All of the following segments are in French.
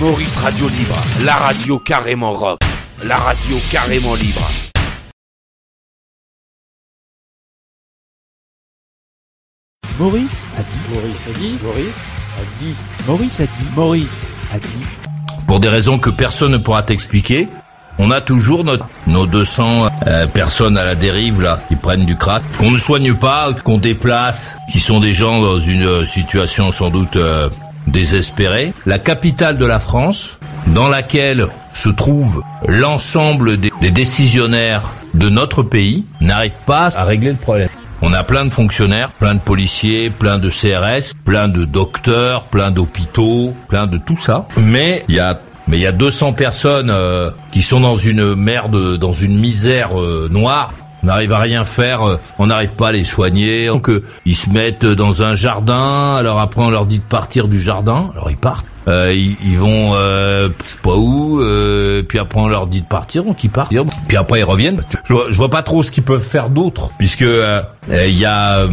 Maurice Radio Libre, la radio carrément rock, la radio carrément libre. Maurice a dit. Maurice a dit. Maurice a dit. Maurice a dit. Maurice a dit. Pour des raisons que personne ne pourra t'expliquer, on a toujours notre, nos 200 euh, personnes à la dérive là qui prennent du crack, qu'on ne soigne pas, qu'on déplace, qui sont des gens dans une euh, situation sans doute euh, désespérée. La capitale de la France, dans laquelle se trouve l'ensemble des, décisionnaires de notre pays, n'arrive pas à régler le problème. On a plein de fonctionnaires, plein de policiers, plein de CRS, plein de docteurs, plein d'hôpitaux, plein de tout ça. Mais il y a mais il y a 200 personnes euh, qui sont dans une merde, dans une misère euh, noire. On n'arrive à rien faire, euh, on n'arrive pas à les soigner. Donc ils se mettent dans un jardin. Alors après on leur dit de partir du jardin. Alors ils partent. Ils, ils, vont euh, pas où. puis après on leur dit de partir, donc ils partent. Puis après ils reviennent. Je vois, je vois pas trop ce qu'ils peuvent faire d'autre, puisque il y a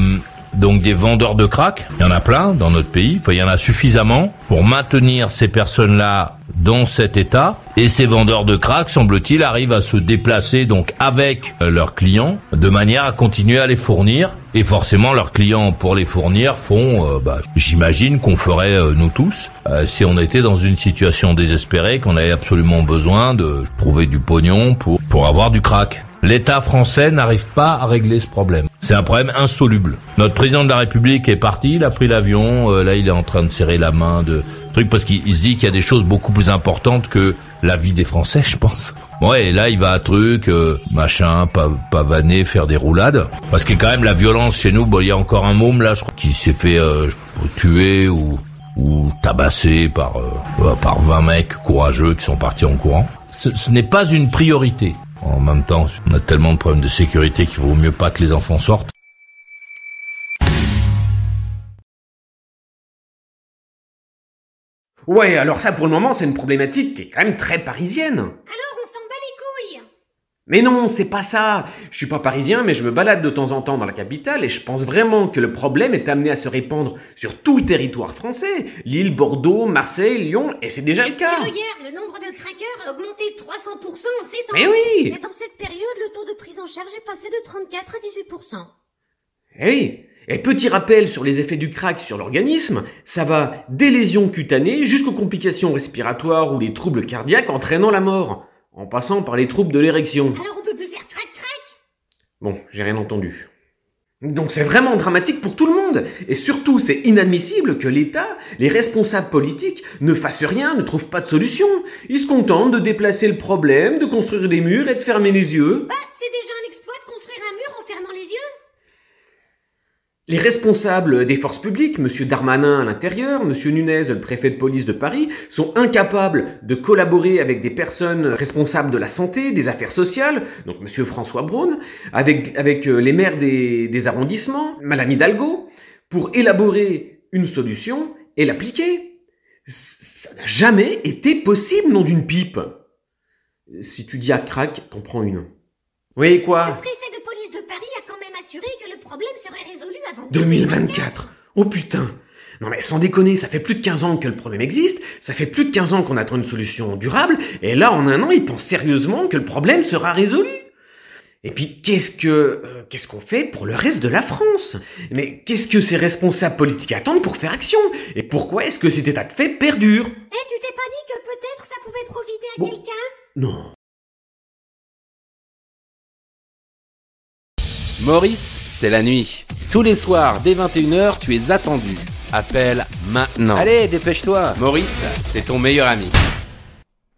donc des vendeurs de crack, il y en a plein dans notre pays, enfin, il y en a suffisamment pour maintenir ces personnes-là dans cet état. Et ces vendeurs de crack, semble-t-il, arrivent à se déplacer donc avec euh, leurs clients de manière à continuer à les fournir. Et forcément, leurs clients, pour les fournir, font, euh, bah, j'imagine qu'on ferait euh, nous tous si on était dans une situation désespérée, qu'on avait absolument besoin de trouver du pognon pour pour avoir du crack. L'État français n'arrive pas à régler ce problème. C'est un problème insoluble. Notre président de la République est parti, il a pris l'avion, là il est en train de serrer la main de truc parce qu'il se dit qu'il y a des choses beaucoup plus importantes que la vie des Français, je pense. Ouais, et là il va à truc, euh, machin, pavaner, faire des roulades. Parce que quand même la violence chez nous, bon, il y a encore un môme là, je crois, qui s'est fait euh, tuer ou ou par euh, par 20 mecs courageux qui sont partis en courant. Ce, ce n'est pas une priorité. En même temps, on a tellement de problèmes de sécurité qu'il vaut mieux pas que les enfants sortent. Ouais, alors ça pour le moment c'est une problématique qui est quand même très parisienne on s'en bat les couilles Mais non, c'est pas ça. Je suis pas parisien, mais je me balade de temps en temps dans la capitale et je pense vraiment que le problème est amené à se répandre sur tout le territoire français. Lille, Bordeaux, Marseille, Lyon, et c'est déjà le cas. Le nombre de craqueurs a augmenté de 300% en 7 ans. Mais oui Et dans cette période, le taux de prise en charge est passé de 34 à 18%. Eh oui et petit rappel sur les effets du crack sur l'organisme, ça va des lésions cutanées jusqu'aux complications respiratoires ou les troubles cardiaques entraînant la mort, en passant par les troubles de l'érection. Alors on peut plus faire crac crac Bon, j'ai rien entendu. Donc c'est vraiment dramatique pour tout le monde. Et surtout, c'est inadmissible que l'État, les responsables politiques, ne fassent rien, ne trouvent pas de solution. Ils se contentent de déplacer le problème, de construire des murs et de fermer les yeux. Bah, c'est déjà un exploit de construire un mur en fermant les yeux les responsables des forces publiques, M. Darmanin à l'intérieur, M. Nunez, le préfet de police de Paris, sont incapables de collaborer avec des personnes responsables de la santé, des affaires sociales, donc M. François Braun, avec, avec les maires des, des arrondissements, Madame Hidalgo, pour élaborer une solution et l'appliquer. Ça n'a jamais été possible, nom d'une pipe. Si tu dis à crack, t'en prends une. Oui, quoi? Le préfet de police de Paris a quand même assuré que le problème serait résolu 2024 Oh putain non mais sans déconner, ça fait plus de 15 ans que le problème existe, ça fait plus de 15 ans qu'on attend une solution durable, et là en un an ils pensent sérieusement que le problème sera résolu. Et puis qu'est-ce que euh, qu'est-ce qu'on fait pour le reste de la France? Mais qu'est-ce que ces responsables politiques attendent pour faire action? Et pourquoi est-ce que cet état de fait perdure? Eh, tu t'es pas dit que peut-être ça pouvait profiter à Bon. quelqu'un? Non. Maurice, c'est la nuit. Tous les soirs, dès 21h, tu es attendu. Appelle maintenant. Allez, dépêche-toi. Maurice, c'est ton meilleur ami.